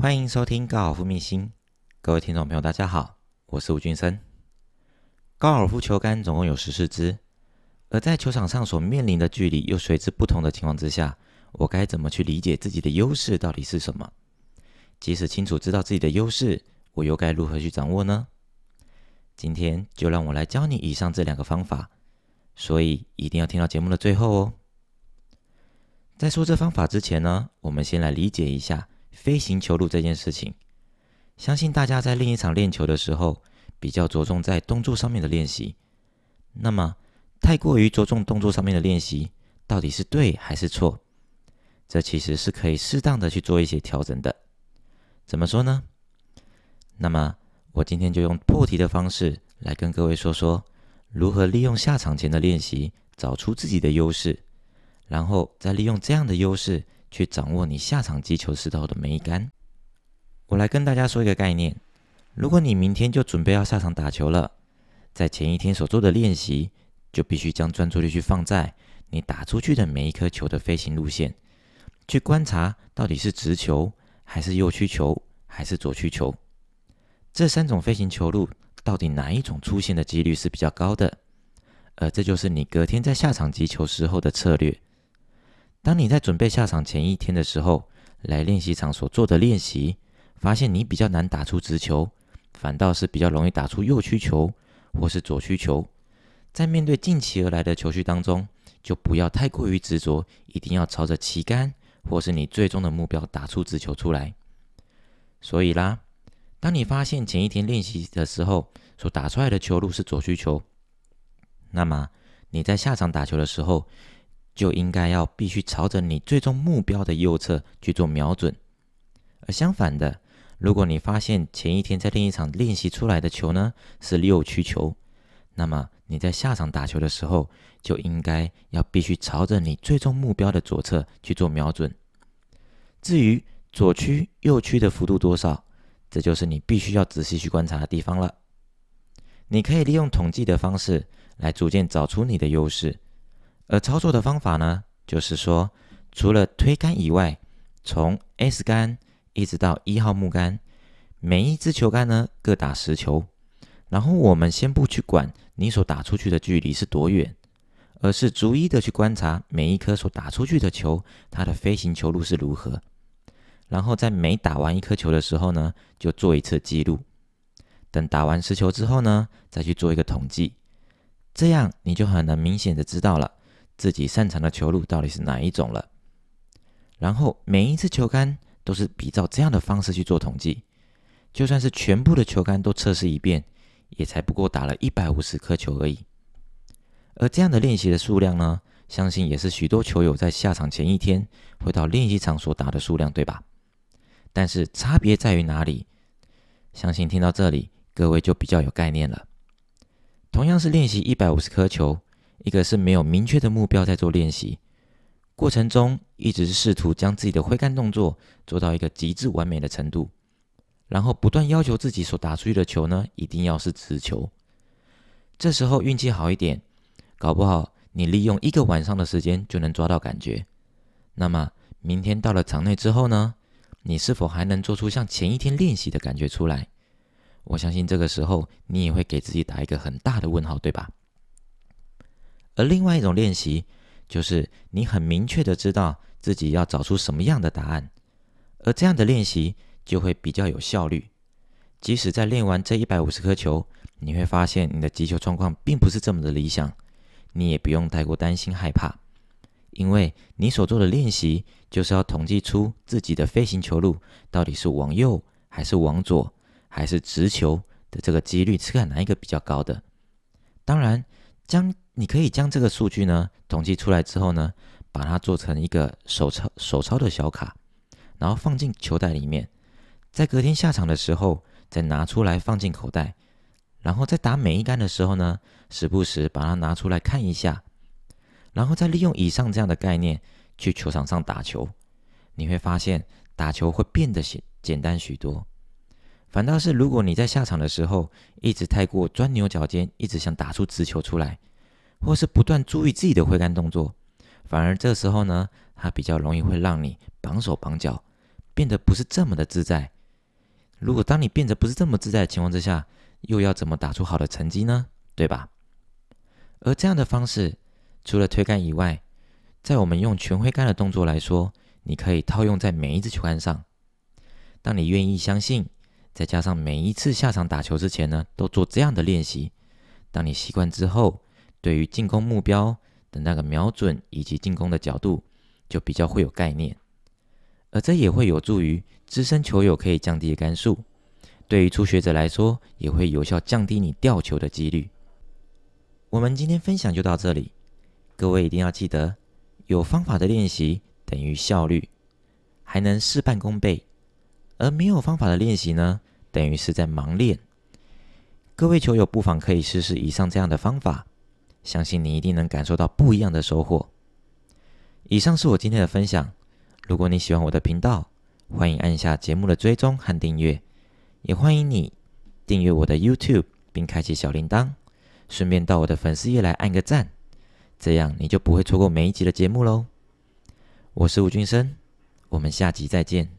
欢迎收听高尔夫秘辛，各位听众朋友，大家好，我是吴俊生。高尔夫球杆总共有十四支，而在球场上所面临的距离又随之不同的情况之下，我该怎么去理解自己的优势到底是什么？即使清楚知道自己的优势，我又该如何去掌握呢？今天就让我来教你以上这两个方法，所以一定要听到节目的最后哦。在说这方法之前呢，我们先来理解一下。飞行球路这件事情，相信大家在另一场练球的时候，比较着重在动作上面的练习。那么，太过于着重动作上面的练习，到底是对还是错？这其实是可以适当的去做一些调整的。怎么说呢？那么，我今天就用破题的方式来跟各位说说，如何利用下场前的练习，找出自己的优势，然后再利用这样的优势。去掌握你下场击球时候的美感。我来跟大家说一个概念：如果你明天就准备要下场打球了，在前一天所做的练习，就必须将专注力去放在你打出去的每一颗球的飞行路线，去观察到底是直球还是右曲球还是左曲球，这三种飞行球路到底哪一种出现的几率是比较高的？而这就是你隔天在下场击球时候的策略。当你在准备下场前一天的时候，来练习场所做的练习，发现你比较难打出直球，反倒是比较容易打出右曲球或是左曲球。在面对近期而来的球序当中，就不要太过于执着，一定要朝着旗杆或是你最终的目标打出直球出来。所以啦，当你发现前一天练习的时候所打出来的球路是左曲球，那么你在下场打球的时候。就应该要必须朝着你最终目标的右侧去做瞄准，而相反的，如果你发现前一天在另一场练习出来的球呢是右曲球，那么你在下场打球的时候就应该要必须朝着你最终目标的左侧去做瞄准。至于左曲右曲的幅度多少，这就是你必须要仔细去观察的地方了。你可以利用统计的方式来逐渐找出你的优势。而操作的方法呢，就是说，除了推杆以外，从 S 杆一直到一号木杆，每一支球杆呢各打十球。然后我们先不去管你所打出去的距离是多远，而是逐一的去观察每一颗所打出去的球，它的飞行球路是如何。然后在每打完一颗球的时候呢，就做一次记录。等打完十球之后呢，再去做一个统计，这样你就很能明显的知道了。自己擅长的球路到底是哪一种了？然后每一次球杆都是比照这样的方式去做统计，就算是全部的球杆都测试一遍，也才不过打了一百五十颗球而已。而这样的练习的数量呢，相信也是许多球友在下场前一天会到练习场所打的数量，对吧？但是差别在于哪里？相信听到这里，各位就比较有概念了。同样是练习一百五十颗球。一个是没有明确的目标在做练习，过程中一直是试图将自己的挥杆动作做到一个极致完美的程度，然后不断要求自己所打出去的球呢，一定要是直球。这时候运气好一点，搞不好你利用一个晚上的时间就能抓到感觉。那么明天到了场内之后呢，你是否还能做出像前一天练习的感觉出来？我相信这个时候你也会给自己打一个很大的问号，对吧？而另外一种练习，就是你很明确的知道自己要找出什么样的答案，而这样的练习就会比较有效率。即使在练完这一百五十颗球，你会发现你的击球状况并不是这么的理想，你也不用太过担心害怕，因为你所做的练习就是要统计出自己的飞行球路到底是往右还是往左，还是直球的这个几率是看哪一个比较高的。当然，将你可以将这个数据呢统计出来之后呢，把它做成一个手抄手抄的小卡，然后放进球袋里面，在隔天下场的时候再拿出来放进口袋，然后在打每一杆的时候呢，时不时把它拿出来看一下，然后再利用以上这样的概念去球场上打球，你会发现打球会变得简简单许多。反倒是如果你在下场的时候一直太过钻牛角尖，一直想打出直球出来。或是不断注意自己的挥杆动作，反而这时候呢，它比较容易会让你绑手绑脚，变得不是这么的自在。如果当你变得不是这么自在的情况之下，又要怎么打出好的成绩呢？对吧？而这样的方式，除了推杆以外，在我们用全挥杆的动作来说，你可以套用在每一只球杆上。当你愿意相信，再加上每一次下场打球之前呢，都做这样的练习。当你习惯之后，对于进攻目标的那个瞄准以及进攻的角度，就比较会有概念。而这也会有助于资深球友可以降低杆数，对于初学者来说，也会有效降低你掉球的几率。我们今天分享就到这里，各位一定要记得，有方法的练习等于效率，还能事半功倍；而没有方法的练习呢，等于是在盲练。各位球友不妨可以试试以上这样的方法，相信你一定能感受到不一样的收获。以上是我今天的分享。如果你喜欢我的频道，欢迎按下节目的追踪和订阅，也欢迎你订阅我的 YouTube 并开启小铃铛，顺便到我的粉丝页来按个赞，这样你就不会错过每一集的节目喽。我是吴俊生，我们下集再见。